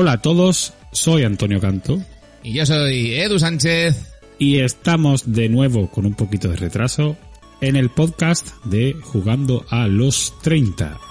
Hola a todos, soy Antonio Canto. Y yo soy Edu Sánchez. Y estamos de nuevo con un poquito de retraso en el podcast de Jugando a los 30.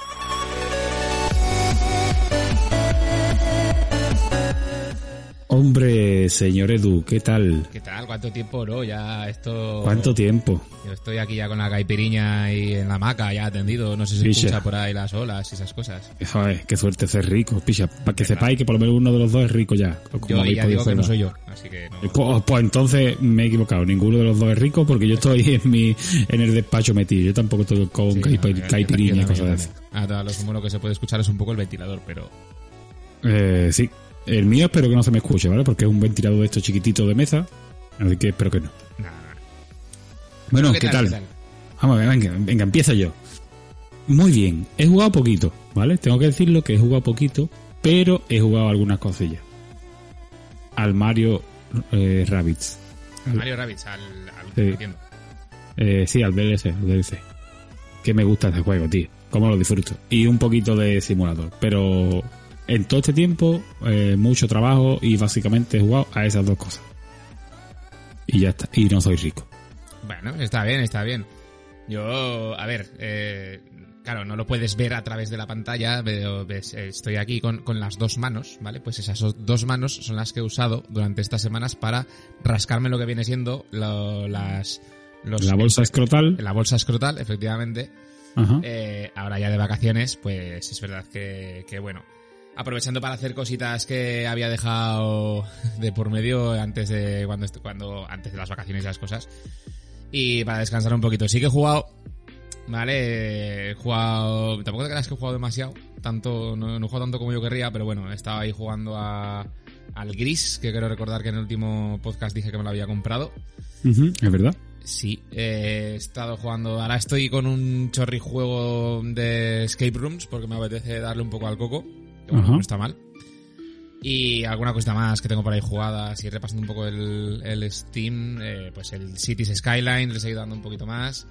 Hombre, señor Edu, ¿qué tal? ¿Qué tal? ¿Cuánto tiempo, no? Ya esto... ¿Cuánto tiempo? Yo estoy aquí ya con la caipiriña y en la hamaca ya atendido. No sé si Picha. escucha por ahí las olas y esas cosas. Joder, qué suerte ser rico, picha. Para que sepáis que por lo menos uno de los dos es rico ya. como Yo ya digo que no soy yo. Así que no... Eh, Pues, pues entonces me he equivocado. Ninguno de los dos es rico porque yo estoy en mi en el despacho metido. Yo tampoco estoy con Sí, no, caipiriña y cosas también. Ah, lo que se puede escuchar es un poco el ventilador, pero... Eh, sí. El mío espero que no se me escuche, ¿vale? Porque es un ventilador de estos chiquititos de mesa. Así que espero que no. Nada. Bueno, ¿qué, tal? Vamos a ver, venga, venga, empieza yo. Muy bien, he jugado poquito, ¿vale? Tengo que decirlo que he jugado poquito, pero he jugado algunas cosillas. Al Mario eh, Rabbids. Mario Rabbids, al... al Sí. Eh, sí, al DLC, al DLC. Que me gusta este juego, tío. Cómo lo disfruto. Y un poquito de simulador. Pero en todo este tiempo, eh, mucho trabajo y básicamente he jugado a esas dos cosas. Y ya está. Y no soy rico. Bueno, está bien, está bien. Yo, a ver, eh, claro, no lo puedes ver a través de la pantalla, pero ves, eh, estoy aquí con, con las dos manos, ¿vale? Pues esas dos- dos manos son las que he usado durante estas semanas para rascarme lo que viene siendo lo- las... Los, La bolsa escrotal. La bolsa escrotal, efectivamente. Ajá. Eh, ahora ya de vacaciones, pues es verdad que, que, bueno, aprovechando para hacer cositas que había dejado de por medio antes de cuando, cuando antes de las vacaciones y las cosas y para descansar un poquito. Sí que he jugado, vale, he jugado, tampoco te creas que he jugado demasiado, tanto no, no he jugado tanto como yo querría, pero bueno, he estado ahí jugando a al Gris, que quiero recordar que en el último podcast dije que me lo había comprado. Es verdad. Sí, eh, he estado jugando. Ahora estoy con un chorrijuego de escape rooms porque me apetece darle un poco al coco. Que bueno, no está mal. Y alguna cosa más que tengo por ahí jugadas y repasando un poco el, el Steam, eh, pues el Cities Skyline, le he seguido dando un poquito más.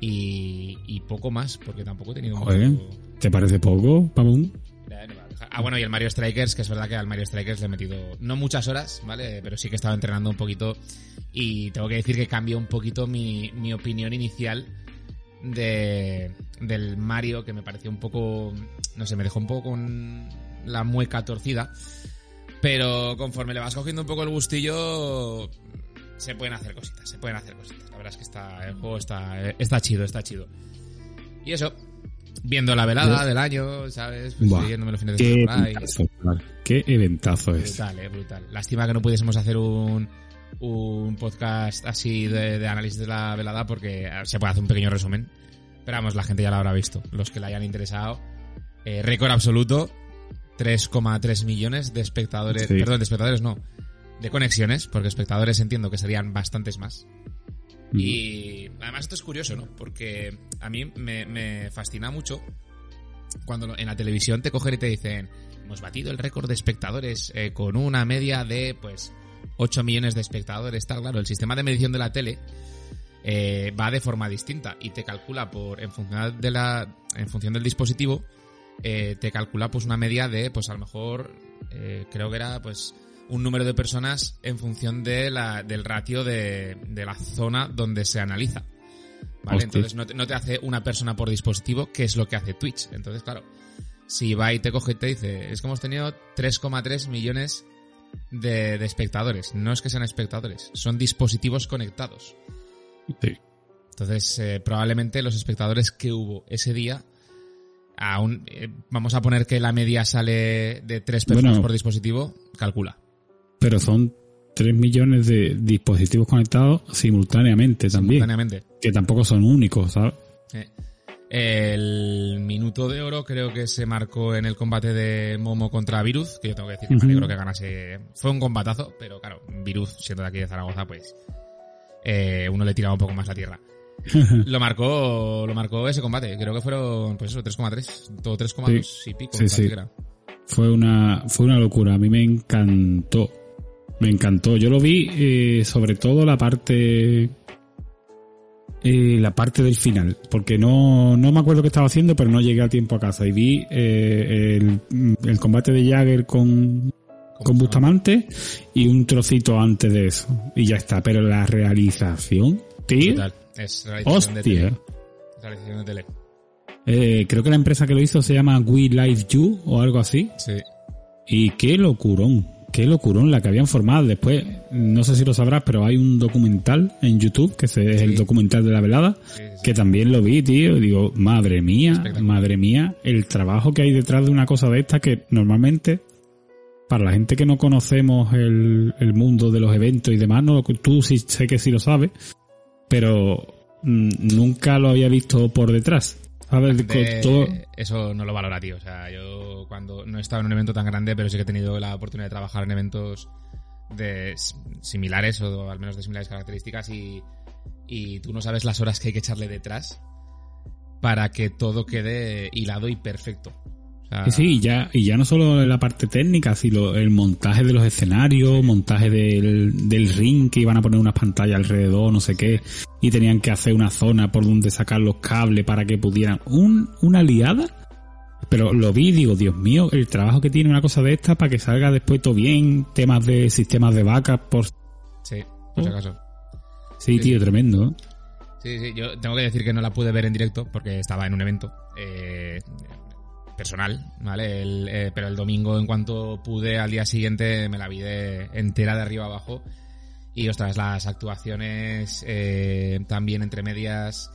Y, y poco más, porque tampoco he tenido Joder. ¿Te parece poco, dejar. Ah, bueno, y el Mario Strikers, que es verdad que al Mario Strikers le he metido no muchas horas, ¿vale? Pero sí que estaba entrenando un poquito y tengo que decir que cambió un poquito mi, mi opinión inicial de, del Mario, que me pareció un poco, no sé, me dejó un poco con la mueca torcida. Pero conforme le vas cogiendo un poco el gustillo, se pueden hacer cositas, se pueden hacer cositas. La verdad es que está, el juego está, está chido, está chido. Y eso, viendo la velada del año, ¿sabes? Pues Buah, los fines de Qué semana ahí. eventazo. Qué eventazo es. Brutal, eh, brutal. Lástima que no pudiésemos hacer un, un podcast así de, de análisis de la velada porque se puede hacer un pequeño resumen. Pero vamos, la gente ya lo habrá visto. Los que le hayan interesado. Eh, récord absoluto. 3,3 millones de espectadores. Sí. Perdón, de espectadores no. De conexiones, porque espectadores entiendo que serían bastantes más. Mm. Y además esto es curioso, ¿no? Porque a mí me, me fascina mucho cuando en la televisión te cogen y te dicen, hemos batido el récord de espectadores eh, con una media de, pues, 8 millones de espectadores, tal, claro, el sistema de medición de la tele eh, va de forma distinta y te calcula por, en función de la, en función del dispositivo, eh, te calcula pues una media de, pues a lo mejor, eh, creo que era, pues, un número de personas en función de la, del ratio de, de la zona donde se analiza. ¿Vale? Hostia. Entonces no te, no te hace una persona por dispositivo, que es lo que hace Twitch. Entonces, claro, si va y te coge y te dice, es que hemos tenido 3,3 millones de, de espectadores. No es que sean espectadores, son dispositivos conectados. Sí. Entonces, eh, probablemente los espectadores que hubo ese día, aún, eh, vamos a poner que la media sale de 3 personas Bueno. por dispositivo, calcula. Pero son 3 millones de dispositivos conectados simultáneamente también. Simultáneamente. Que tampoco son únicos, ¿sabes? Eh, El minuto de oro creo que se marcó en el combate de Momo contra Viruz, que yo tengo que decir que me Ujú. alegro que ganase. Fue un combatazo, pero claro, Viruz, siendo de aquí de Zaragoza, pues eh, uno le tiraba un poco más la tierra. lo marcó lo marcó ese combate, creo que fueron, pues eso, 3,3, todo 3,2 y pico, Sí, sí. parece que era. Fue una, fue una locura. A mí me encantó. Me encantó. Yo lo vi, eh, sobre todo la parte eh, la parte del final, porque no, no me acuerdo qué estaba haciendo, pero no llegué a tiempo a casa y vi eh, el, el combate de Jagger con, con Bustamante y un trocito antes de eso. Y ya está, pero la realización, tío. Brutal. Es realización de tele. Realización de tele. Eh, creo que la empresa que lo hizo se llama We Live You o algo así. Sí. Y qué locurón, qué locurón la que habían formado. Después, no sé si lo sabrás, pero hay un documental en YouTube, que es el documental de la velada, Sí, sí, sí. que también lo vi, tío. y Digo, madre mía, madre mía, el trabajo que hay detrás de una cosa de esta que normalmente, para la gente que no conocemos el, el mundo de los eventos y demás, no, tú sí sé que sí lo sabes, pero mm, nunca lo había visto por detrás. De- todo- Eso no lo valora, tío. O sea, yo cuando no he estado en un evento tan grande, pero sí que he tenido la oportunidad de trabajar en eventos de similares o al menos de similares características y, y tú no sabes las horas que hay que echarle detrás para que todo quede hilado y perfecto. Sí, y ya, y ya no solo la parte técnica, sino el montaje de los escenarios, montaje del, del ring que iban a poner unas pantallas alrededor, no sé qué, y tenían que hacer una zona por donde sacar los cables para que pudieran. Un, una liada, pero lo vi y digo, Dios mío, el trabajo que tiene una cosa de esta para que salga después todo bien, temas de sistemas de backup, por... Sí, por si acaso. Sí, Sí, tío, sí. tremendo. Sí, sí, yo tengo que decir que no la pude ver en directo porque estaba en un evento eh, personal, ¿vale? El, eh, pero el domingo, en cuanto pude, al día siguiente me la vi de, entera de arriba abajo. Y ostras, las actuaciones eh, también entre medias,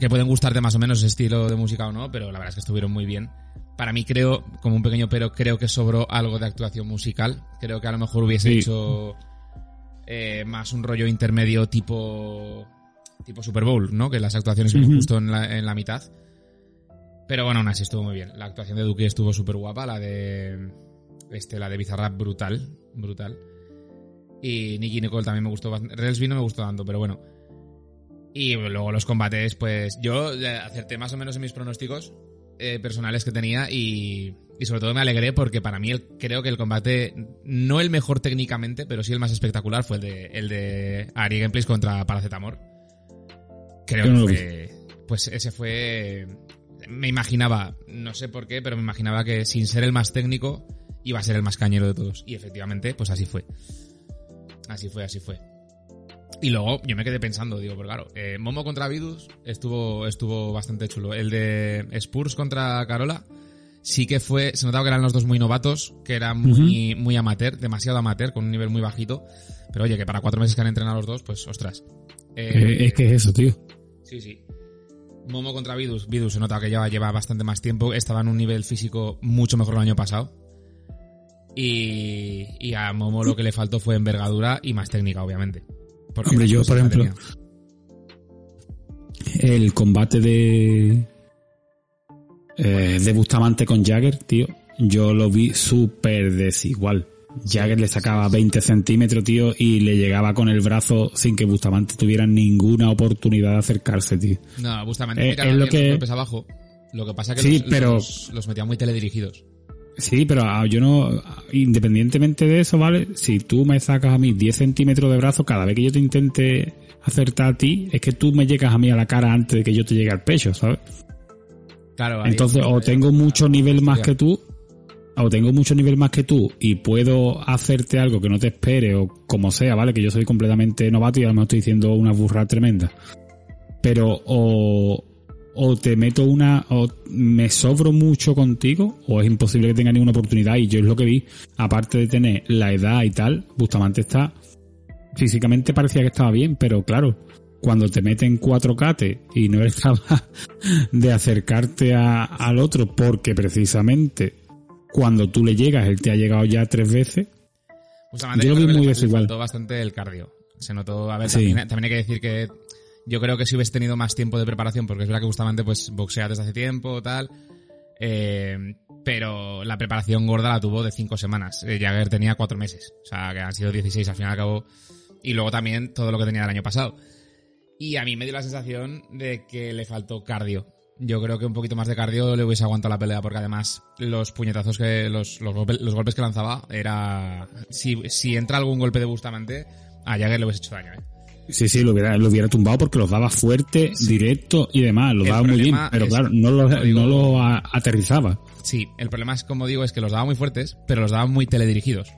que pueden gustarte más o menos ese estilo de música o no, pero la verdad es que estuvieron muy bien. Para mí creo, como un pequeño pero, creo que sobró algo de actuación musical. Creo que a lo mejor hubiese Sí. hecho eh, más un rollo intermedio tipo tipo Super Bowl, ¿no? Que las actuaciones vienen Ujú. justo en la, en la mitad. Pero bueno, aún así estuvo muy bien. La actuación de Duque estuvo súper guapa, la de este, la de Bizarrap brutal, brutal. Y Nicky Nicole también me gustó bastante. Relsby no me gustó tanto, pero bueno. Y luego los combates, pues yo eh, acerté más o menos en mis pronósticos eh, personales que tenía y, y sobre todo me alegré porque para mí el- creo que el combate, no el mejor técnicamente, pero sí el más espectacular fue el de, el de Ari Gameplays contra Paracetamor. Creo que fue, pues ese fue, me imaginaba, no sé por qué, pero me imaginaba que sin ser el más técnico iba a ser el más cañero de todos. Y efectivamente, pues así fue. Así fue, así fue. Y luego yo me quedé pensando, digo, pero claro, eh, Momo contra Vidus estuvo, estuvo bastante chulo. El de Spurs contra Carola sí que fue, se notaba que eran los dos muy novatos, que eran muy, muy amateur, demasiado amateur, con un nivel muy bajito. Pero oye, que para cuatro meses que han entrenado los dos, pues ostras. Eh, es que es eso, tío. Sí, sí. Momo contra Vidus. Vidus se nota que lleva, lleva bastante más tiempo. Estaba en un nivel físico mucho mejor el año pasado. Y, y a Momo lo que le faltó fue envergadura y más técnica, obviamente. Porque Hombre, yo, por ejemplo, el combate de eh, de Bustamante con Jagger, tío, yo lo vi súper desigual. Jagger le sacaba 20 centímetros, tío, y le llegaba con el brazo sin que Bustamante tuviera ninguna oportunidad de acercarse, tío. No, Bustamante Eh, es lo los que- golpes abajo. Lo que pasa que Sí, los, pero- los, los metía muy teledirigidos. Sí, pero ah, yo no, independientemente de eso, ¿vale? Si tú me sacas a mí 10 centímetros de brazo, cada vez que yo te intente acertar a ti, es que tú me llegas a mí a la cara antes de que yo te llegue al pecho, ¿sabes? Claro, Entonces, o tengo mucho nivel más que tú, o tengo mucho nivel más que tú y puedo hacerte algo que no te espere o como sea, ¿vale? Que yo soy completamente novato y a lo mejor estoy diciendo una burra tremenda. Pero o, o te meto una, o me sobro mucho contigo, o es imposible que tenga ninguna oportunidad. Y yo es lo que vi, aparte de tener la edad y tal, Bustamante está, físicamente parecía que estaba bien, pero claro, cuando te meten cuatro cates y no eres capaz de acercarte al otro porque precisamente cuando tú le llegas, él te ha llegado ya tres veces. Bustamante Yo lo vi muy desigual. Bastante el cardio. Se notó, a ver, Sí. también, también hay que decir que yo creo que si hubiese tenido más tiempo de preparación, porque es verdad que Bustamante pues boxea desde hace tiempo, tal, eh, pero la preparación gorda la tuvo de cinco semanas. Eh, Jagger tenía cuatro meses, o sea, que han sido 16 al fin y al cabo, y luego también todo lo que tenía el año pasado. Y a mí me dio la sensación de que le faltó cardio. Yo creo que un poquito más de cardio le hubiese aguantado la pelea, porque además los puñetazos que, los, los, golpe- los golpes que lanzaba era, si, si entra algún golpe de Bustamante, a Jagger le hubiese hecho daño, eh. Sí, sí, lo hubiera, lo hubiera tumbado porque los daba fuerte, directo y demás, lo El daba muy bien, pero es- claro, no lo, digo- no lo a- aterrizaba. Sí, el problema es, como digo, es que los daba muy fuertes, pero los daba muy teledirigidos.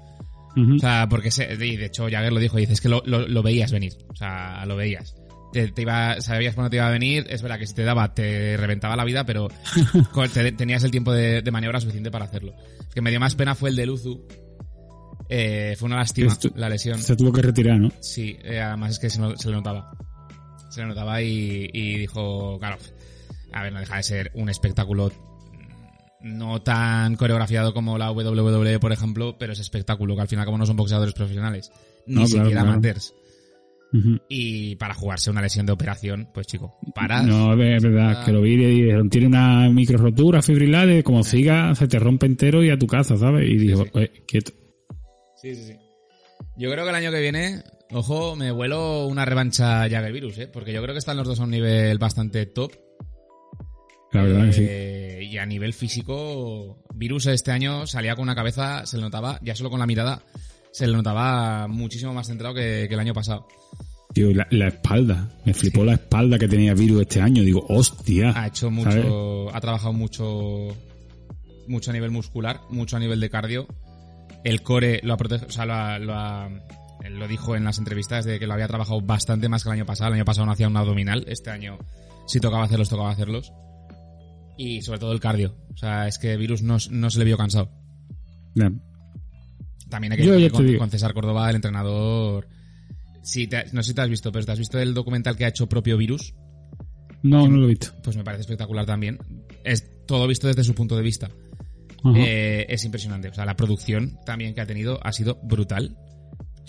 Ujú. O sea, porque se, y de hecho Jagger lo dijo, dice, es que lo, lo- lo veías venir. O sea, lo veías. Te, te iba, sabías cuándo te iba a venir, es verdad que si te daba te reventaba la vida, pero te- tenías el tiempo de, de maniobra suficiente para hacerlo. El que me dio más pena fue el de Luzu. Eh, fue una lástima Esto- la lesión. Se tuvo que retirar, ¿no? Sí, eh, además es que se, no- se le notaba. Se le notaba y, y dijo, claro, a ver, no deja de ser un espectáculo mm, no tan coreografiado como la WWE, por ejemplo, pero es espectáculo, que al final como no son boxeadores profesionales, ni No, claro, siquiera claro. amateurs. Y para jugarse una lesión de operación, pues chico, paras. No, es verdad, Ah. que lo vi y dijeron, tiene una micro rotura fibrilar, y como siga, se te rompe entero y a tu casa, ¿sabes? Y dijo, sí. "Eh, quieto. Sí, sí, sí. Yo creo que el año que viene, ojo, me vuelo una revancha Jagger Virus, ¿eh? Porque yo creo que están los dos a un nivel bastante top. La verdad que sí. Eh, Y a nivel físico, Virus este año salía con una cabeza, se le notaba, ya solo con la mirada, se le notaba muchísimo más centrado que, que el año pasado. Tío, la, la espalda, me flipó la espalda que tenía Virus este año. Digo, hostia. Ha hecho mucho, ¿sabes? ha trabajado mucho, mucho a nivel muscular, mucho a nivel de cardio. El core lo ha protegido, o sea, lo, ha- lo ha- él lo dijo en las entrevistas de que lo había trabajado bastante más que el año pasado. El año pasado no hacía un abdominal, este año si tocaba hacerlos, tocaba hacerlos. Y sobre todo el cardio. O sea, es que Virus no, no se le vio cansado. También hay que Yo con, César Córdoba, el entrenador. Sí, te- no sé si te has visto, pero ¿te has visto el documental que ha hecho propio Virus? No, no lo he visto. Pues me parece espectacular también. Es todo visto desde su punto de vista. Eh, es impresionante. O sea, la producción también que ha tenido ha sido brutal.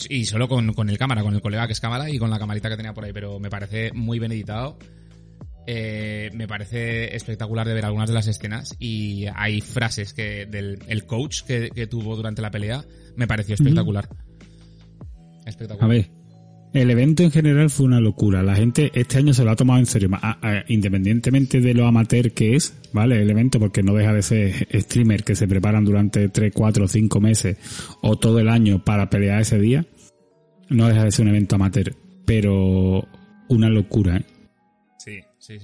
Y solo con, con el cámara, con el colega que es cámara y con la camarita que tenía por ahí, pero me parece muy bien editado. Eh, me parece espectacular de ver algunas de las escenas y hay frases que del el coach que, que tuvo durante la pelea me pareció espectacular. A Espectacular. ver, el evento en general fue una locura. La gente este año se lo ha tomado en serio, a- a- independientemente de lo amateur que es, ¿vale? El evento, porque no deja de ser streamer que se preparan durante 3, 4, 5 meses o todo el año para pelear ese día. No deja de ser un evento amateur, pero una locura, ¿eh?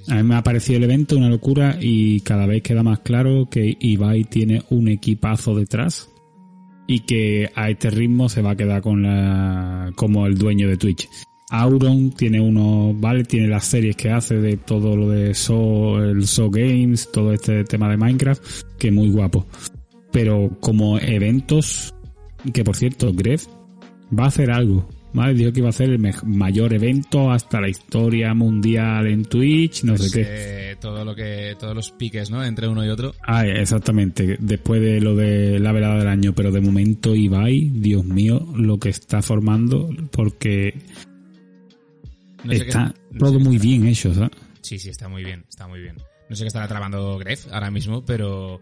A mí me ha parecido el evento una locura y cada vez queda más claro que Ibai tiene un equipazo detrás y que a este ritmo se va a quedar con la como el dueño de Twitch. Auron tiene uno, vale, tiene las series que hace de todo lo de So, el So Games, todo este tema de Minecraft, que es muy guapo. Pero como eventos, que por cierto, Gref va a hacer algo. ¿Vale? Dijo que iba a hacer el mayor evento hasta la historia mundial en Twitch, no sé Pues, qué. eh, todo lo que todos los piques no entre uno y otro Ah, exactamente, después de lo de la velada del año, pero de momento Ibai, Dios mío, lo que está formando, porque no sé qué- está no sé todo muy bien hecho, ¿sabes? Sí, sí, está muy bien, está muy bien. No sé qué estará trabando Gref ahora mismo, pero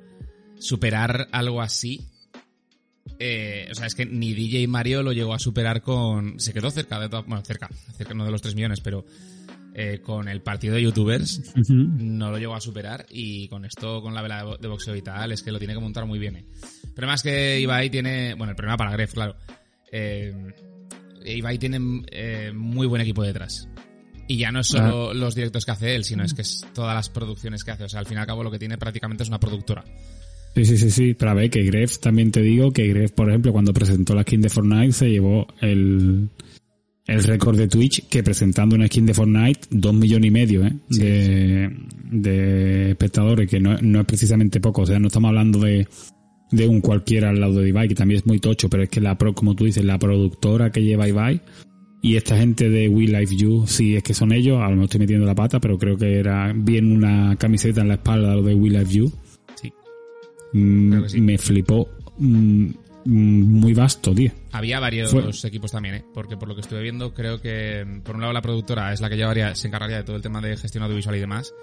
superar algo así. Eh, o sea, es que ni DJ Mario lo llegó a superar con. Se quedó cerca de. Bueno, cerca, cerca no de los 3 millones, pero eh, con el partido de youtubers no lo llegó a superar y con esto, con la vela de boxeo y tal, es que lo tiene que montar muy bien. ¿eh? El problema es que Ibai tiene, bueno, el problema para Gref, claro. Eh, Ibai tiene eh, muy buen equipo detrás. Y ya no es solo los directos que hace él, sino es que es todas las producciones que hace. O sea, al fin y al cabo lo que tiene prácticamente es una productora. Sí, sí, sí, sí, pero a ver, que Gref, también te digo que Gref, por ejemplo, cuando presentó la skin de Fortnite, se llevó el, el récord de Twitch, que presentando una skin de Fortnite, dos millones y medio, ¿eh? Sí, de, de espectadores, que no, no es precisamente poco, o sea, no estamos hablando de, de un cualquiera al lado de Ibai, que también es muy tocho, pero es que la pro, como tú dices, la productora que lleva Ibai, y esta gente de We Life You, sí es que son ellos, a lo mejor estoy metiendo la pata, pero creo que era bien una camiseta en la espalda lo de We Life You. Mm, sí. Me flipó mm, mm, muy vasto, tío. Había varios Fue- equipos también, ¿eh? Porque por lo que estuve viendo, creo que, por un lado, la productora es la que llevaría, se encargaría de todo el tema de gestión audiovisual y demás.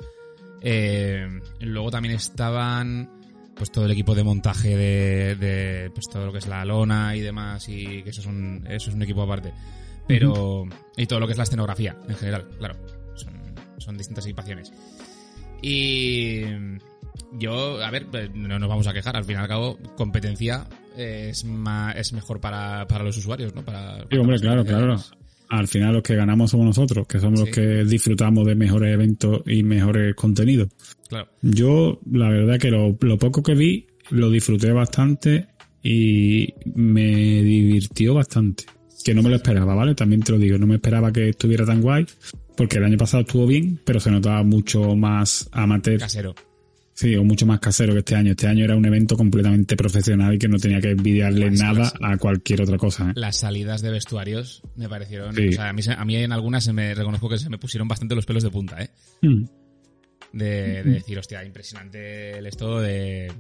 Eh, luego también estaban, pues, todo el equipo de montaje de, de, pues, todo lo que es la lona y demás, y que eso es un, eso es un equipo aparte. Pero, y todo lo que es la escenografía, en general, claro. Son, son distintas equipaciones. Y yo, a ver, pues, no nos vamos a quejar. Al fin y al cabo, competencia es, ma- es mejor para, para los usuarios, ¿no? Para, Sí, hombre, para claro, claro. al final los que ganamos somos nosotros, que somos los que disfrutamos de mejores eventos y mejores contenidos. Claro. Yo, la verdad que lo, lo poco que vi, lo disfruté bastante y me divirtió bastante. Que no me lo esperaba, ¿vale? También te lo digo, no me esperaba que estuviera tan guay, porque el año pasado estuvo bien, pero se notaba mucho más amateur. Casero. Sí, o mucho más casero que este año. Este año era un evento completamente profesional y que no tenía que envidiarle nada las- a cualquier otra cosa. ¿eh? Las salidas de vestuarios me parecieron... Sí. O sea, a mí, a mí en algunas se me reconozco que se me pusieron bastante los pelos de punta, ¿eh? Mm. de, de decir, hostia, impresionante el esto de,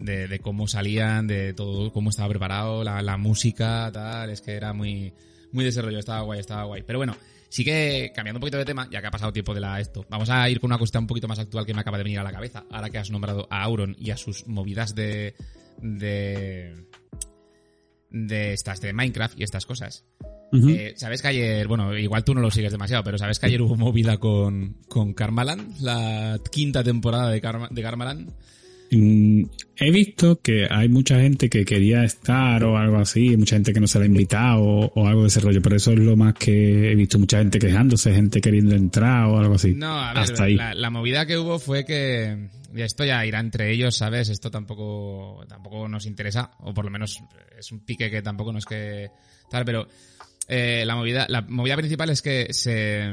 de, de cómo salían, de todo, cómo estaba preparado, la, la música, tal, es que era muy, muy desarrollo, estaba guay, estaba guay. Pero bueno, sí que cambiando un poquito de tema, ya que ha pasado tiempo de la esto, vamos a ir con una cuestión un poquito más actual que me acaba de venir a la cabeza, ahora que has nombrado a Auron y a sus movidas de, de, de estas, de Minecraft y estas cosas. Eh, ¿Sabes que ayer, bueno, igual tú no lo sigues demasiado, pero ¿sabes que ayer hubo movida con, con Karmaland? La quinta temporada de, Karma, de Karmaland. Mm, he visto que hay mucha gente que quería estar o algo así, mucha gente que no se la ha invitado o, o algo de ese rollo, pero eso es lo más que he visto, mucha gente quejándose, gente queriendo entrar o algo así. No, a ver, Hasta ahí. La, la movida que hubo fue que y esto ya irá entre ellos, ¿sabes? Esto tampoco, tampoco nos interesa, o por lo menos es un pique que tampoco nos que tal, pero eh, la movida, la movida principal es que se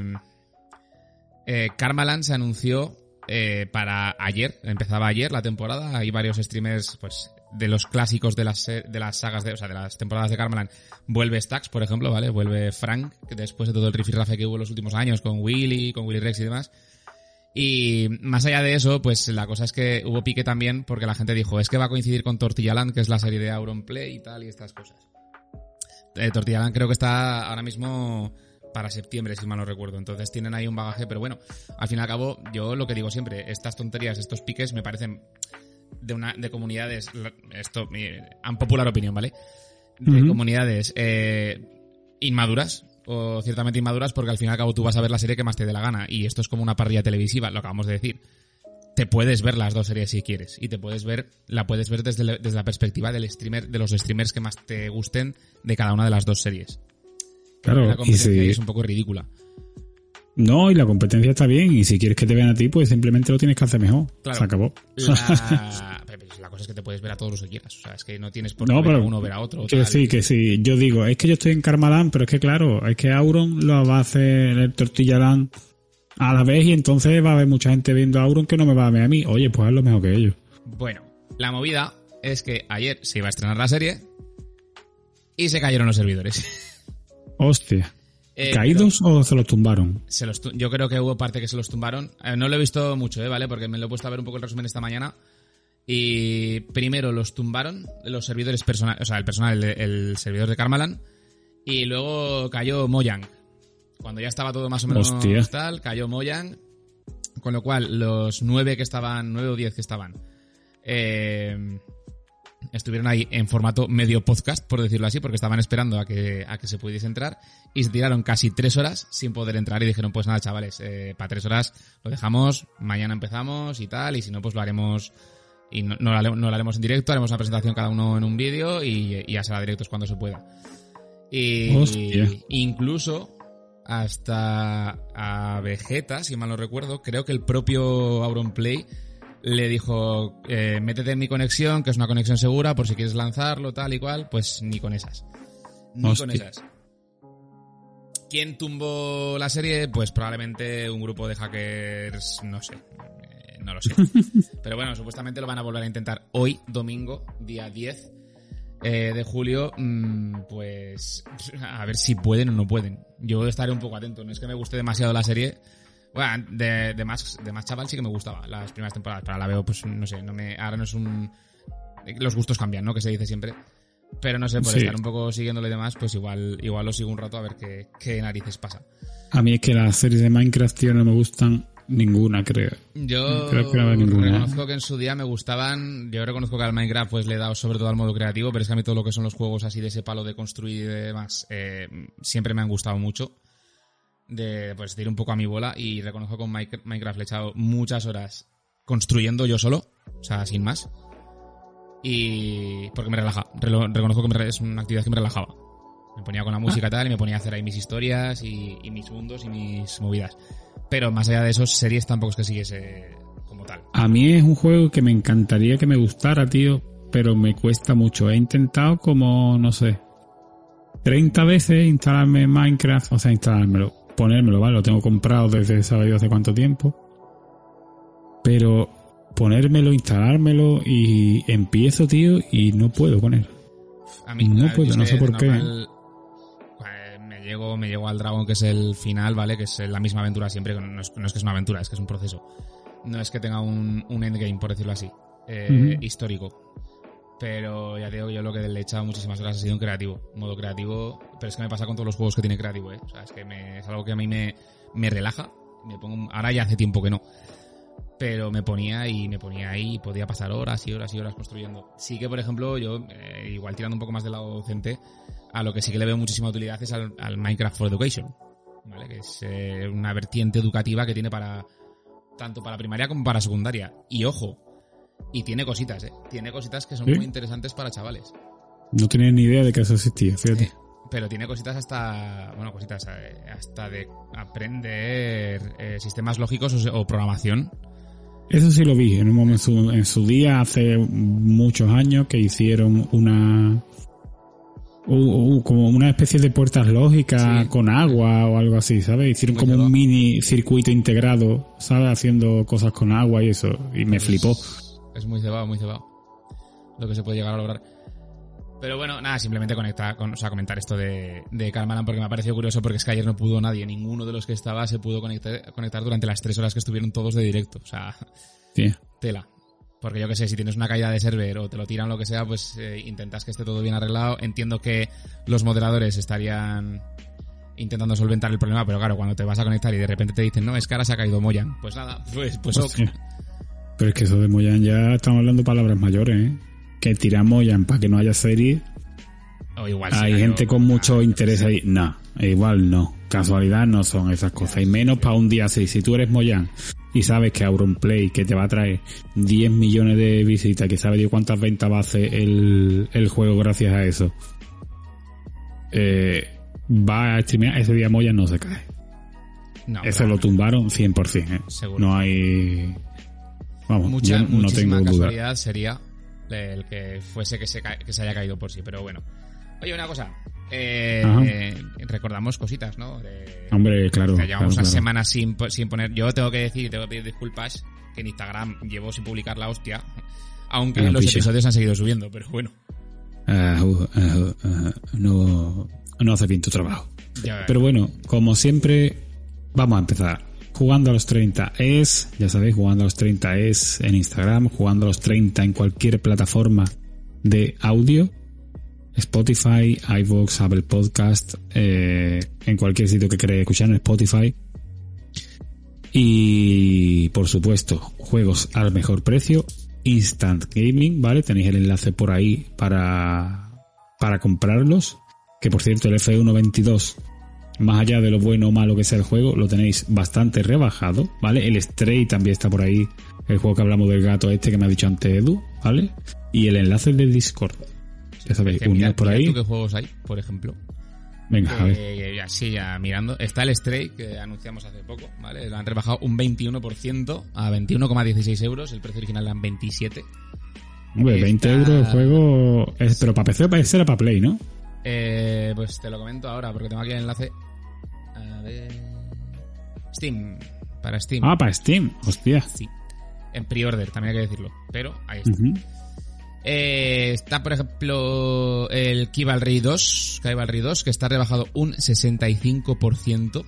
eh, Karmaland se anunció eh, para ayer, empezaba ayer la temporada, hay varios streamers, pues de los clásicos de las se- de las sagas de, o sea, de las temporadas de Karmaland, vuelve Stax, por ejemplo, ¿vale? Vuelve Frank, después de todo el rifirrafe que hubo los últimos años con Willy, con Willy Rex y demás. Y más allá de eso, pues la cosa es que hubo pique también porque la gente dijo, es que va a coincidir con Tortillaland, que es la serie de Auron Play y tal y estas cosas. Eh, Tortillaland creo que está ahora mismo para septiembre, si mal no recuerdo. Entonces tienen ahí un bagaje, pero bueno, al fin y al cabo, yo lo que digo siempre, estas tonterías, estos piques me parecen de una de comunidades, esto, mi popular opinión, ¿vale? De comunidades eh, inmaduras o ciertamente inmaduras porque al fin y al cabo tú vas a ver la serie que más te dé la gana y esto es como una parrilla televisiva, lo acabamos de decir. Te puedes ver las dos series si quieres y te puedes ver, la puedes ver desde, la- desde la perspectiva del streamer, de los streamers que más te gusten de cada una de las dos series. Claro, la y competencia si- ahí es un poco ridícula. No, y la competencia está bien, y si quieres que te vean a ti, pues simplemente lo tienes que hacer mejor. Claro. Se acabó. La, cosa es que te puedes ver a todos los que quieras. O sea, es que no tienes por qué No, ver a uno ver a otro. Que tal. sí, que sí. Yo digo, es que yo estoy en Karmaland, pero es que claro, es que Auron lo va a hacer el Tortillalán a la vez y entonces va a haber mucha gente viendo a Auron que no me va a ver a mí. Oye, pues hazlo mejor que ellos. Bueno, la movida es que ayer se iba a estrenar la serie y se cayeron los servidores. Hostia. Eh, ¿Caídos o se los tumbaron? Se los tu- yo creo que hubo parte que se los tumbaron. Eh, no lo he visto mucho, ¿eh? ¿Vale? Porque me lo he puesto a ver un poco el resumen esta mañana. Y primero los tumbaron los servidores personales, o sea, el personal, el, el servidor de Karmaland. Y luego cayó Mojang. Cuando ya estaba todo más o menos Hostia. tal, cayó Mojang. Con lo cual, los nueve que estaban, nueve o diez que estaban, eh, estuvieron ahí en formato medio podcast, por decirlo así, porque estaban esperando a que, a que se pudiese entrar y se tiraron casi tres horas sin poder entrar y dijeron, pues nada, chavales, eh, para tres horas lo dejamos, mañana empezamos y tal, y si no, pues lo haremos y no, no lo, haremos, no lo haremos en directo, haremos una presentación cada uno en un vídeo y, y ya será directos cuando se pueda. Y Hostia. incluso hasta a Vegeta, si mal no recuerdo, creo que el propio Auronplay le dijo, eh, métete en mi conexión, que es una conexión segura, por si quieres lanzarlo, tal y cual, pues ni con esas. Ni con esas. ¿Quién tumbó la serie? Pues probablemente un grupo de hackers, no sé, eh, no lo sé. Pero bueno, supuestamente lo van a volver a intentar hoy, domingo, día 10 eh, de julio, mm, pues a ver si pueden o no pueden. Yo estaré un poco atento, no es que me guste demasiado la serie. Bueno, de, de más de más chaval sí que me gustaba las primeras temporadas, pero la veo pues no sé, no me ahora no es un los gustos cambian, ¿no? Que se dice siempre. Pero no sé, por Sí. estar un poco siguiéndole y demás, pues igual igual lo sigo un rato a ver qué, qué narices pasa. A mí es que las series de Minecraft, tío, no me gustan ninguna, creo. Yo Creo que no veo ninguna, ¿eh? reconozco que en su día me gustaban. Yo reconozco que al Minecraft pues le he dado sobre todo al modo creativo, pero es que a mí todo lo que son los juegos así de ese palo de construir y demás eh, siempre me han gustado mucho. De pues de ir un poco a mi bola y reconozco que con Minec- Minecraft le he echado muchas horas construyendo yo solo, o sea, sin más. Y porque me relaja. Reconozco que me es una actividad que me relajaba. Me ponía con la música y tal y me ponía a hacer ahí mis historias y, y mis mundos y mis movidas. Pero más allá de eso, series tampoco es que siguiese como tal. A mí es un juego que me encantaría que me gustara, tío, pero me cuesta mucho. He intentado como, no sé, 30 veces instalarme Minecraft, o sea, instalármelo, ponérmelo, ¿vale? Lo tengo comprado desde sabe hace cuánto tiempo. Pero ponérmelo, instalármelo y empiezo, tío, y no puedo él. A mí No puedo, no sé por qué. eh, Me llego, me llego al dragón, que es el final, ¿vale? Que es la misma aventura siempre. que No es, no es que es una aventura, es que es un proceso. No es que tenga un, un endgame, por decirlo así, eh, histórico. Pero ya digo, yo lo que le he echado muchísimas horas ha sido en creativo. Modo creativo. Pero es que me pasa con todos los juegos que tiene creativo, ¿eh? O sea, es que me- es algo que a mí me, me relaja. Me pongo, ahora ya hace tiempo que no. Pero me ponía y me ponía ahí y podía pasar horas y horas y horas construyendo. Sí que, por ejemplo, yo, eh, igual tirando un poco más del lado docente, a lo que sí que le veo muchísima utilidad es al, al Minecraft for Education. ¿Vale? Que es eh, una vertiente educativa que tiene para. tanto para primaria como para secundaria. Y ojo, y tiene cositas, ¿eh? Tiene cositas que son ¿Sí? muy interesantes para chavales. No tenía ni idea de que eso existía, fíjate. Eh, pero tiene cositas hasta, bueno, cositas, eh, hasta de aprender eh, sistemas lógicos o, programación. Eso sí lo vi en un momento, su- en su día, hace muchos años, que hicieron una, u- u- como una especie de puertas lógicas Sí. con agua o algo así, ¿sabes? Hicieron como un mini circuito integrado, ¿sabes? Haciendo cosas con agua y eso, y me flipó. Es, muy cebado, muy cebado. Lo que se puede llegar a lograr. Pero bueno, nada, simplemente conectar, con, o sea, comentar esto de, de porque me ha parecido curioso porque es que ayer no pudo nadie, ninguno de los que estaba se pudo conectar, conectar durante las tres horas que estuvieron todos de directo. O sea, Sí. tela. Porque yo que sé, si tienes una caída de server o te lo tiran lo que sea, pues eh, intentas que esté todo bien arreglado. Entiendo que los moderadores estarían intentando solventar el problema, pero claro, cuando te vas a conectar y de repente te dicen, no, es que ahora se ha caído Moyan. Pues nada, pues, pues ok. Pero es que eso de Moyan ya estamos hablando palabras mayores, ¿eh? Que tiran Moyan para que no haya serie. O igual se Hay gente con mucho interés ahí. No, igual no. Casualidad no son esas cosas. Y menos para un día así. Si tú eres Moyan y sabes que Auronplay, que te va a traer 10 millones de visitas, que sabe Dios cuántas ventas va a hacer el, el juego gracias a eso, eh, va a streamear, ese día Moyan no se cae. No, Eso lo tumbaron 100%. ¿eh? Seguro. No hay... Vamos, mucha, no muchísima tengo duda. casualidad sería el que fuese que se, que se haya caído por sí, pero bueno. Oye, una cosa. Eh, eh, recordamos cositas, ¿no? De- Hombre, claro. llevamos claro, unas claro. semanas sin, sin poner. Yo tengo que decir y tengo que pedir disculpas que en Instagram llevo sin publicar la hostia. Aunque Ah, los picha. episodios han seguido subiendo, pero bueno. Ah, uh, ah, no, no hace bien tu trabajo. Ya, Pero bueno, como siempre, vamos a empezar. Jugando a los 30 es, ya sabéis, jugando a los 30 es en Instagram, jugando a los 30 en cualquier plataforma de audio, Spotify, iVoox, Apple Podcast, eh, en cualquier sitio que queráis escuchar en Spotify. Y por supuesto, juegos al mejor precio, Instant Gaming, ¿vale? Tenéis el enlace por ahí para, para comprarlos. Que por cierto, el F1 22 más allá de lo bueno o malo que sea el juego, lo tenéis bastante rebajado, ¿vale? El Stray también está por ahí, el juego que hablamos del gato este que me ha dicho antes Edu, ¿vale? Y el enlace del Discord. Ya sabéis, mira- por ahí. qué juegos hay, por ejemplo. Venga, a ver. Eh, ya, sí, ya mirando. Está el Stray, que anunciamos hace poco, ¿vale? Lo han rebajado un 21% a 21,16 euros. El precio original eran 27. Hombre, 20 está- euros el juego, es, pero para PC o para era para Play, ¿no? Eh, pues te lo comento ahora, porque tengo aquí el enlace. A ver... Steam. Para Steam. Ah, para Steam, hostia. Sí. En pre-order, también hay que decirlo. Pero ahí está. Eh, está, por ejemplo, el Kivalry 2, Kivalry 2, que está rebajado un 65%.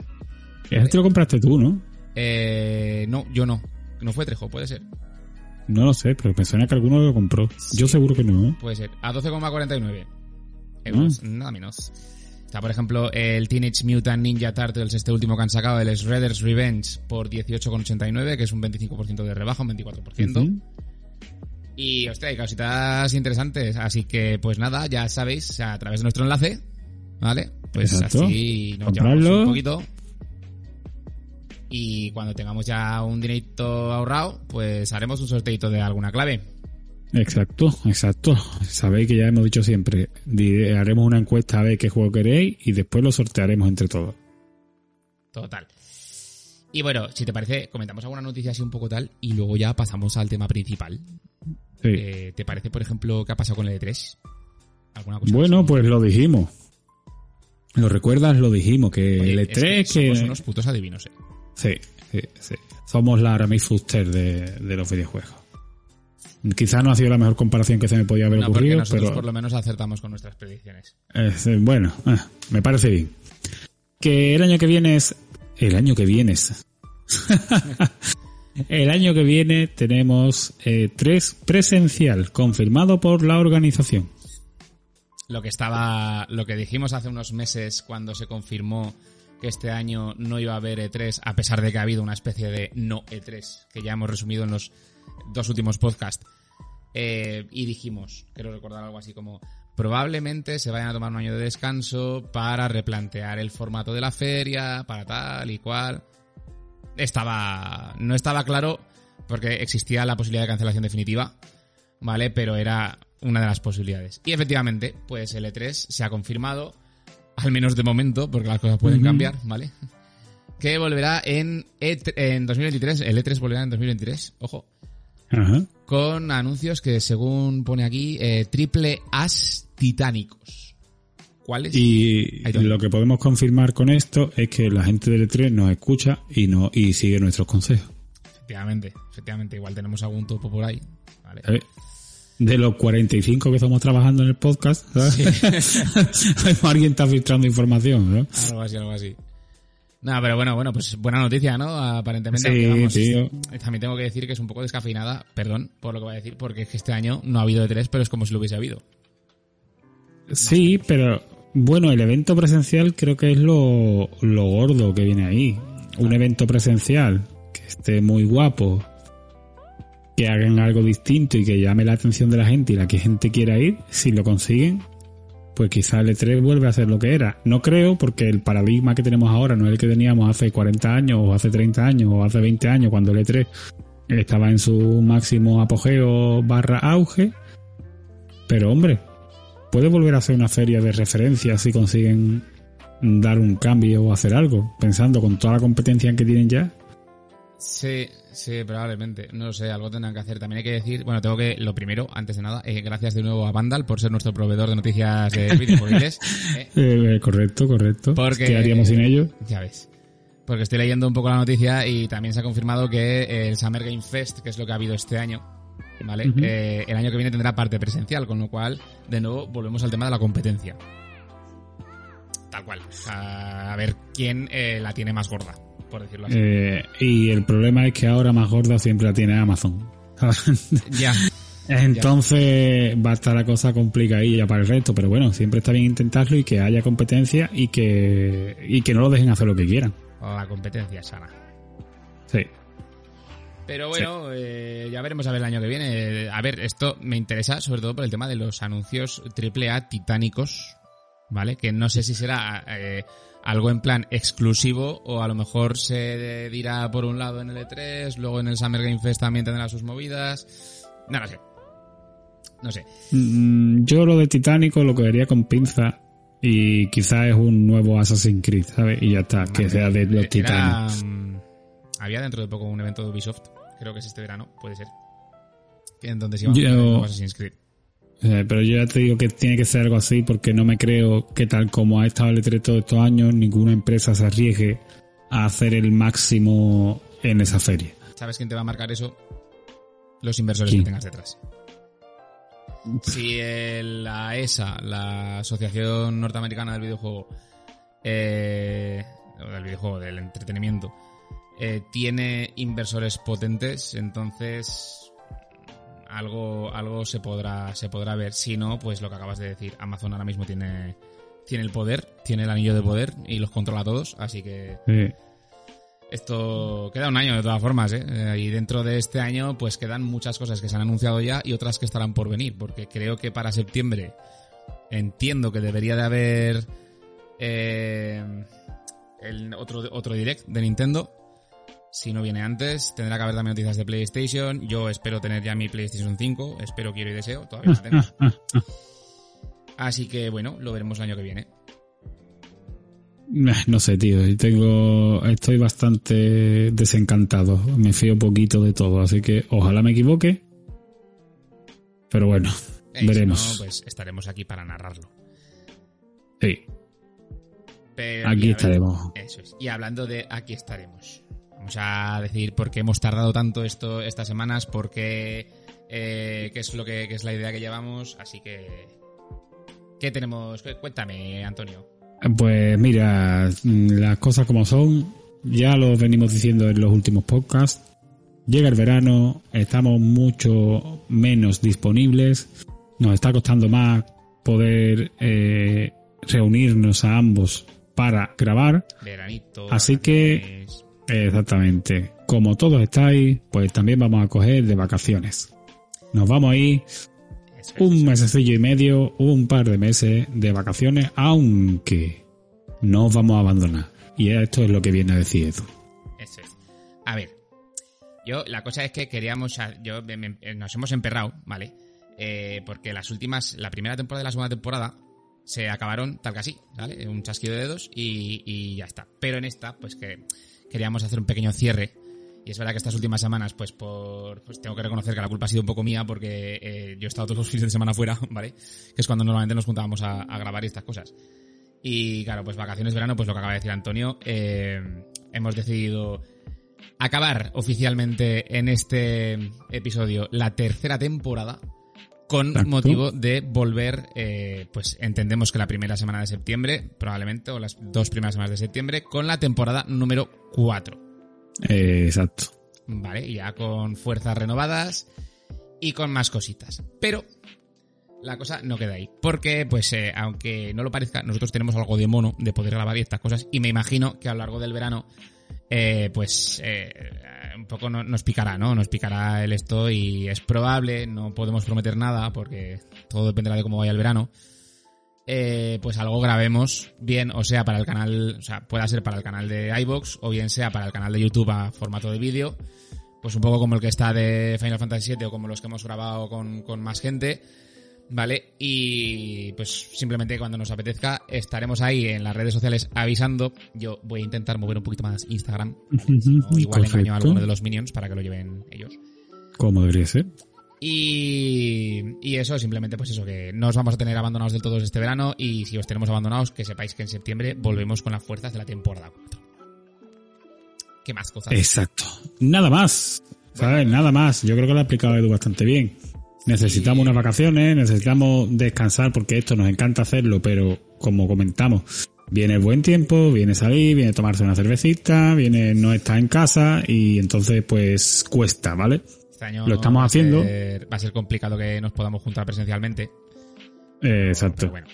Ese te lo compraste tú, ¿no? Eh, no, yo no. No fue Trejo, puede ser. No lo sé, pero me suena que alguno lo compró. Yo seguro que no, ¿eh? Puede ser. A 12,49 euros, nada menos. Está, por ejemplo, el Teenage Mutant Ninja Turtles, este último que han sacado, el Shredder's Revenge, por 18,89, que es un 25% de rebaja, un 24%. Ujú. Y, hostia, hay cositas interesantes. Así que, pues nada, ya sabéis, a través de nuestro enlace, ¿vale? Pues Exacto. así nos Comprarlo. llevamos un poquito. Y cuando tengamos ya un dinerito ahorrado, pues haremos un sorteito de alguna clave. Exacto, exacto. Sabéis que ya hemos dicho siempre, haremos una encuesta a ver qué juego queréis y después lo sortearemos entre todos. Total. Y bueno, si te parece, comentamos alguna noticia así un poco tal y luego ya pasamos al tema principal. Sí. Eh, ¿Te parece, por ejemplo, qué ha pasado con el E3? ¿Alguna cosa Bueno, pues lo dijimos. ¿Lo recuerdas? Lo dijimos, que Oye, el es E3 que que... somos unos putos adivinos, eh. Sí, sí, sí. Somos la Aramis Fuster de, de los videojuegos. Quizás no ha sido la mejor comparación que se me podía haber No, porque ocurrido, nosotros pero por lo menos acertamos con nuestras predicciones. es, eh, bueno, eh, me parece bien. Que el año que viene es... El año que viene es... el año que viene tenemos eh, tres presencial, confirmado por la organización. Lo que estaba, lo que dijimos hace unos meses cuando se confirmó que este año no iba a haber E3, a pesar de que ha habido una especie de no E3, que ya hemos resumido en los dos últimos podcasts. Eh, y dijimos, quiero recordar algo así como, probablemente se vayan a tomar un año de descanso para replantear el formato de la feria, para tal y cual. Estaba, no estaba claro porque existía la posibilidad de cancelación definitiva, ¿vale? Pero era una de las posibilidades. Y efectivamente, pues el E3 se ha confirmado, al menos de momento, porque las cosas pueden cambiar, ¿vale? Que volverá en, E3 en 2023, el E3 volverá en 2023, ojo, Ajá. con anuncios que según pone aquí, eh, triple as titánicos. ¿Cuáles? Y lo que podemos confirmar con esto es que la gente del E3 nos escucha y no y sigue nuestros consejos. Efectivamente, efectivamente, igual tenemos algún topo por ahí, ¿vale? ¿sabes? De los 45 que estamos trabajando en el podcast, ¿sabes? alguien está filtrando información, ¿no? Algo así, algo así. No, pero bueno, bueno, pues buena noticia, ¿no? Aparentemente. Sí, vamos, tío. También tengo que decir que es un poco descafeinada, perdón por lo que voy a decir, porque es que este año no ha habido de tres, pero es como si lo hubiese habido. Sí, pero bueno, el evento presencial creo que es lo, lo gordo que viene ahí. Un evento presencial que esté muy guapo, que hagan algo distinto y que llame la atención de la gente y la que gente quiera ir, si lo consiguen, pues quizá el E3 vuelve a ser lo que era. No creo, porque el paradigma que tenemos ahora no es el que teníamos hace 40 años, o hace 30 años, o hace 20 años, cuando el E3 estaba en su máximo apogeo barra auge. Pero hombre, puede volver a ser una feria de referencia si consiguen dar un cambio o hacer algo, pensando con toda la competencia que tienen ya. Sí, sí, probablemente. No lo sé, algo tendrán que hacer. También hay que decir, bueno, tengo que, lo primero, antes de nada, eh, gracias de nuevo a Vandal por ser nuestro proveedor de noticias de videojuegos. eh, Eh, correcto, correcto. Porque- ¿Qué haríamos sin ellos? Ya ves. Porque estoy leyendo un poco la noticia y también se ha confirmado que el Summer Game Fest, que es lo que ha habido este año, ¿vale? Eh, el año que viene tendrá parte presencial, con lo cual, de nuevo, volvemos al tema de la competencia. Tal cual. A, a ver quién eh, la tiene más gorda, por decirlo así. Eh, y el problema es que ahora más gorda siempre la tiene Amazon. ya. Entonces va a estar la cosa complicadilla para el resto, pero bueno, siempre está bien intentarlo y que haya competencia y que, y que no lo dejen hacer lo que quieran. La competencia sana. Sí. Pero bueno, eh, ya veremos a ver el año que viene. A ver, esto me interesa sobre todo por el tema de los anuncios AAA titánicos, ¿vale? Que no sé si será eh, algo en plan exclusivo o a lo mejor se dirá por un lado en el E3, luego en el Summer Game Fest también tendrá sus movidas. No lo sé. No sé. Mm, Yo lo de Titánico lo cogería con pinza y quizás es un nuevo Assassin's Creed, ¿sabes? Y ya está, que sea de los Era, Titanes. mm, había dentro de poco un evento de Ubisoft, creo que es este verano, puede ser. En donde se iba a Yo- Assassin's Creed. Eh, pero yo ya te digo que tiene que ser algo así porque no me creo que tal como ha estado el E3 todos estos años, ninguna empresa se arriesgue a hacer el máximo en esa feria. ¿Sabes quién te va a marcar eso? Los inversores ¿Quién? que tengas detrás. Si el- la ESA, la Asociación Norteamericana del Videojuego, eh, del videojuego, del entretenimiento, eh, tiene inversores potentes, entonces algo, algo se podrá, se podrá ver. Si no, pues lo que acabas de decir, Amazon ahora mismo tiene, tiene el poder, tiene el anillo de poder y los controla a todos, así que esto queda un año de todas formas, ¿eh? Eh, Y dentro de este año, pues quedan muchas cosas que se han anunciado ya y otras que estarán por venir, porque creo que para septiembre entiendo que debería de haber eh, el otro, otro direct de Nintendo. Si no viene antes, tendrá que haber también noticias de PlayStation. Yo espero tener ya mi PlayStation 5. Espero, quiero y deseo. Todavía no tengo. Así que bueno, lo veremos el año que viene. No sé, tío. Tengo, estoy bastante desencantado. Me fío poquito de todo, así que ojalá me equivoque. Pero bueno, Eh, veremos. Si no, pues estaremos aquí para narrarlo. Sí, Pero, aquí estaremos. Eso es. Y hablando de aquí estaremos. Vamos a decir por qué hemos tardado tanto esto estas semanas, por qué, eh, qué es lo que qué es la idea que llevamos. Así que, ¿qué tenemos? Cu- Cuéntame, Antonio. Pues mira, las cosas como son, ya lo venimos diciendo en los últimos podcasts. Llega el verano, estamos mucho menos disponibles, nos está costando más poder eh, reunirnos a ambos para grabar. Veranito. Así que-. Exactamente. Como todos estáis, pues también vamos a coger de vacaciones. Nos vamos a ir un mesecillo y medio, un par de meses de vacaciones, aunque no os vamos a abandonar. Y esto es lo que viene a decir Edu. Eso es. A ver, yo la cosa es que queríamos, yo me- me- nos hemos emperrado, ¿vale? Eh, porque las últimas, la primera temporada y la segunda temporada se acabaron tal que así, ¿vale? Un chasquido de dedos y, y ya está. Pero en esta, pues que queríamos hacer un pequeño cierre. Y es verdad que estas últimas semanas, pues por, pues tengo que reconocer que la culpa ha sido un poco mía porque eh, yo he estado todos los fines de semana fuera, ¿vale? Que es cuando normalmente nos juntábamos a, a grabar y estas cosas. Y claro, pues vacaciones verano, pues lo que acaba de decir Antonio, eh, hemos decidido acabar oficialmente en este episodio la tercera temporada con Exacto. motivo de volver, eh, pues entendemos que la primera semana de septiembre, probablemente, o las dos primeras semanas de septiembre, con la temporada número 4. Eh, exacto. ¿Vale? Ya con fuerzas renovadas y con más cositas. Pero la cosa no queda ahí. Porque, pues, eh, aunque no lo parezca, nosotros tenemos algo de mono de poder grabar y estas cosas. Y me imagino que a lo largo del verano, eh, pues, eh, un poco no- nos picará, ¿no? Nos picará el esto y es probable, no podemos prometer nada porque todo dependerá de cómo vaya el verano. Eh, pues algo grabemos, bien o sea para el canal, o sea, pueda ser para el canal de iBox o bien sea para el canal de YouTube a formato de vídeo, pues un poco como el que está de Final Fantasy VII o como los que hemos grabado con, con más gente, ¿vale? Y pues simplemente cuando nos apetezca estaremos ahí en las redes sociales avisando. Yo voy a intentar mover un poquito más Instagram, ¿vale? Si no, igual engaño a alguno de los minions para que lo lleven ellos. Como debería ser. Y, y eso, simplemente pues eso, que no os vamos a tener abandonados del todo este verano y si os tenemos abandonados, que sepáis que en septiembre volvemos con las fuerzas de la temporada 4. ¿Qué más cosas? Exacto. Nada más. ¿Sabes? Nada más. Yo creo que lo ha explicado Edu bastante bien. Necesitamos unas vacaciones, necesitamos descansar porque esto nos encanta hacerlo, pero como comentamos, viene el buen tiempo, viene salir, viene tomarse una cervecita, viene no estar en casa y entonces pues cuesta, ¿vale? Este año lo estamos haciendo. ser- va a ser complicado que nos podamos juntar presencialmente. Eh, exacto. Pero bueno,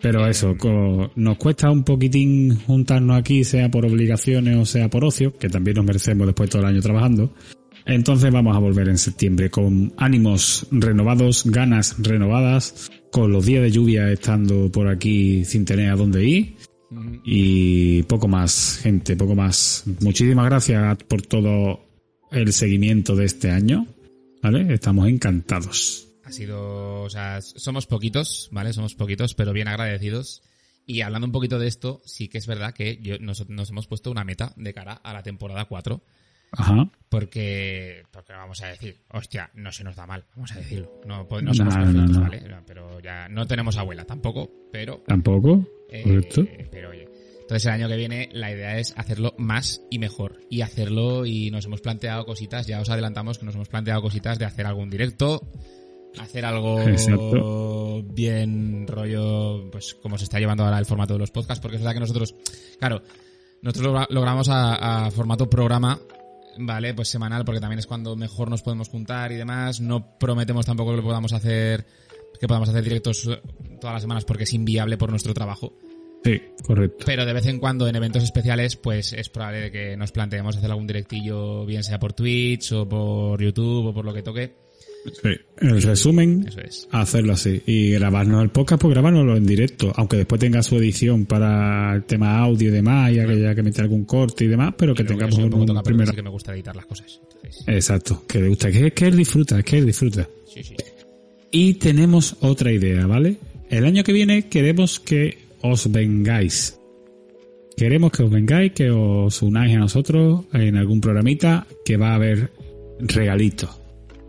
Pero eso, co- nos cuesta un poquitín juntarnos aquí, sea por obligaciones o sea por ocio, que también nos merecemos después de todo el año trabajando. Entonces vamos a volver en septiembre con ánimos renovados, ganas renovadas, con los días de lluvia estando por aquí sin tener a dónde ir y poco más, gente, poco más. Muchísimas gracias por todo el seguimiento de este año, ¿vale? Estamos encantados. ha sido, o sea, somos poquitos, ¿vale? Somos poquitos, pero bien agradecidos. Y hablando un poquito de esto, sí que es verdad que yo, nos, nos hemos puesto una meta de cara a la temporada 4. Ajá. Porque, porque vamos a decir, hostia, no se nos da mal, vamos a decirlo. No, po- no somos perfectos, no. ¿vale? Pero ya no tenemos abuela tampoco, pero, ¿Tampoco? eh, ¿Correcto? pero oye. Entonces el año que viene la idea es hacerlo más y mejor. Y hacerlo, y nos hemos planteado cositas, ya os adelantamos que nos hemos planteado cositas de hacer algún directo, hacer algo Exacto. bien rollo, pues como se está llevando ahora el formato de los podcasts, porque es verdad que nosotros, claro, nosotros lo, lo grabamos a, a formato programa, ¿vale? Pues semanal, porque también es cuando mejor nos podemos juntar y demás. No prometemos tampoco que lo podamos hacer, que podamos hacer directos todas las semanas porque es inviable por nuestro trabajo. Sí, correcto. Pero de vez en cuando en eventos especiales, pues es probable de que nos planteemos hacer algún directillo, bien sea por Twitch o por YouTube o por lo que toque. Sí, el resumen, Eso es. hacerlo así. Y grabarnos el podcast, pues grabárnoslo en directo. Aunque después tenga su edición para el tema audio y demás, y que haya que meter algún corte y demás, pero que tengamos un un, primero. sí que me gusta editar las cosas. Entonces, Exacto, que le gusta, que que él disfruta, que él disfruta. sí, sí. Y tenemos otra idea, ¿vale? El año que viene queremos que os vengáis. Queremos que os vengáis, que os unáis a nosotros en algún programita que va a haber regalitos.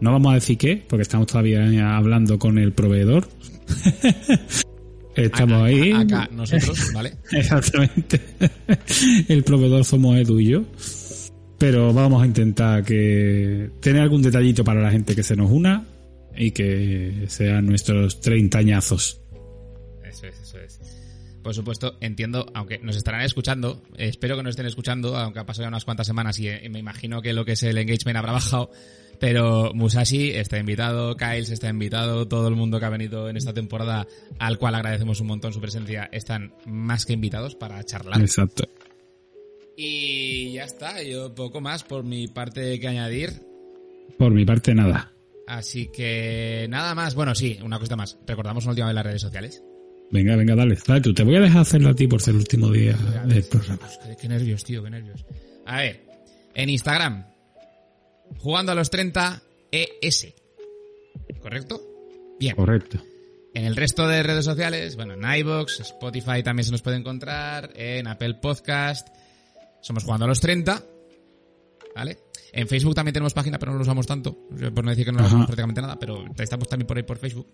No vamos a decir qué, porque estamos todavía hablando con el proveedor. estamos Acá- ahí. Acá nosotros, ¿vale? Exactamente. El proveedor somos Edu y yo. Pero vamos a intentar que tener algún detallito para la gente que se nos una y que sean nuestros treintañazos. Por supuesto, entiendo, aunque nos estarán escuchando, eh, espero que nos estén escuchando, aunque ha pasado ya unas cuantas semanas y, eh, me imagino que lo que es el engagement habrá bajado, pero Musashi está invitado, Kyles está invitado, todo el mundo que ha venido en esta temporada, al cual agradecemos un montón su presencia, están más que invitados para charlar. Exacto. Y ya está, yo poco más por mi parte que añadir. Por mi parte, nada. Así que nada más. Bueno, sí, una cosa más. Recordamos una última vez las redes sociales. Venga, venga, dale. Dale tú. Te voy a dejar hacerlo a ti por ser el último día del programa. Qué, nervios, tío, qué nervios. A ver, en Instagram, jugando a los 30 ES. ¿Correcto? Bien. Correcto. En el resto de redes sociales, bueno, en iVoox, Spotify también se nos puede encontrar, en Apple Podcast, somos jugando a los 30, ¿vale? En Facebook también tenemos página, pero no lo usamos tanto, por no decir que no lo usamos prácticamente nada, pero estamos también por ahí por Facebook.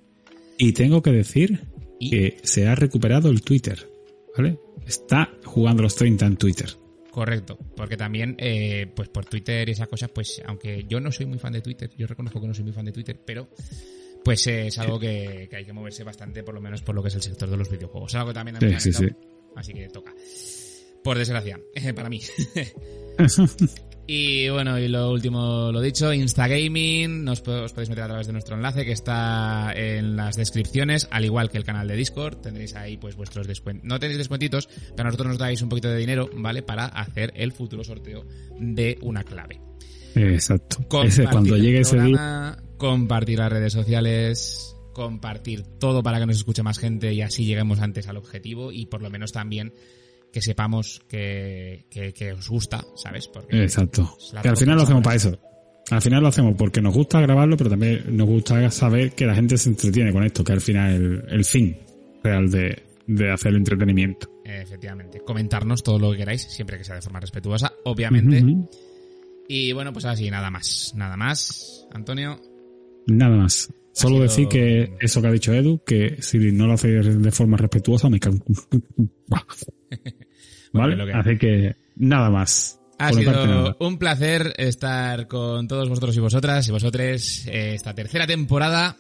Y tengo que decir Y- que se ha recuperado el Twitter. ¿Vale? Está jugando los 30 en Twitter. Correcto, porque también, eh, pues por Twitter y esas cosas, pues aunque yo no soy muy fan de Twitter, yo reconozco que no soy muy fan de Twitter, pero pues eh, es algo que, que hay que moverse bastante, por lo menos por lo que es el sector de los videojuegos. Es algo que también a mí Sí, sí, sí. así que toca. Por desgracia, para mí. Y bueno, y lo último, lo dicho, Instagaming, nos os podéis meter a través de nuestro enlace que está en las descripciones, al igual que el canal de Discord, tendréis ahí pues vuestros descuentos. No tenéis descuentitos, pero a nosotros nos dais un poquito de dinero, ¿vale? Para hacer el futuro sorteo de una clave. Exacto. Compartir Ese, cuando el llegue ese día. compartir las redes sociales, compartir todo para que nos escuche más gente y así lleguemos antes al objetivo y por lo menos también que sepamos que, que, que os gusta, ¿sabes? Porque Exacto. Que al final lo hacemos para eso. Al final lo hacemos porque nos gusta grabarlo, pero también nos gusta saber que la gente se entretiene con esto, que al final es el, el fin real de, de hacer el entretenimiento. Efectivamente. Comentarnos todo lo que queráis, siempre que sea de forma respetuosa, obviamente. Y bueno, pues así, nada más. Nada más. Antonio, Nada más. Solo sido- decir que eso que ha dicho Edu, que si no lo hace de forma respetuosa, me cago. Bueno, ¿Vale? lo que- Así que nada más. ha sido nada. un placer estar con todos vosotros y vosotras y vosotres eh, esta tercera temporada.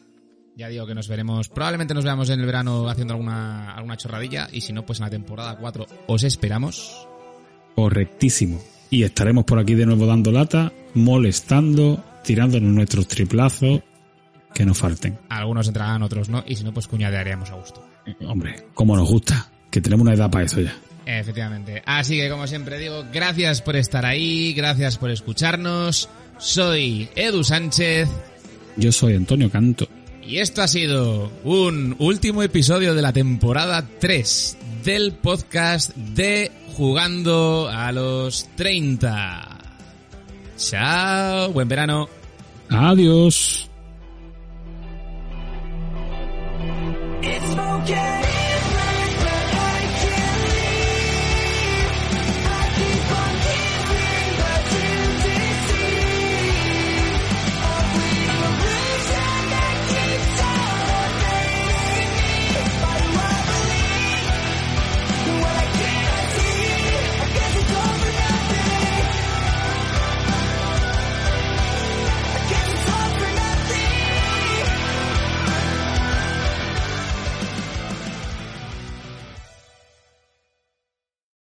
Ya digo que nos veremos, probablemente nos veamos en el verano haciendo alguna, alguna chorradilla y si no, pues en la temporada 4 os esperamos. Correctísimo. Y estaremos por aquí de nuevo dando lata, molestando, tirándonos nuestros triplazos que nos falten. Algunos entrarán, otros no, y si no, pues cuñadearemos a gusto. Hombre, como nos gusta, que tenemos una edad para eso ya. Efectivamente. Así que como siempre digo, gracias por estar ahí, gracias por escucharnos. Soy Edu Sánchez Yo soy Antonio Canto. y esto ha sido un último episodio de la temporada 3 del podcast de Jugando a los 30. Chao, buen verano. Adiós. again.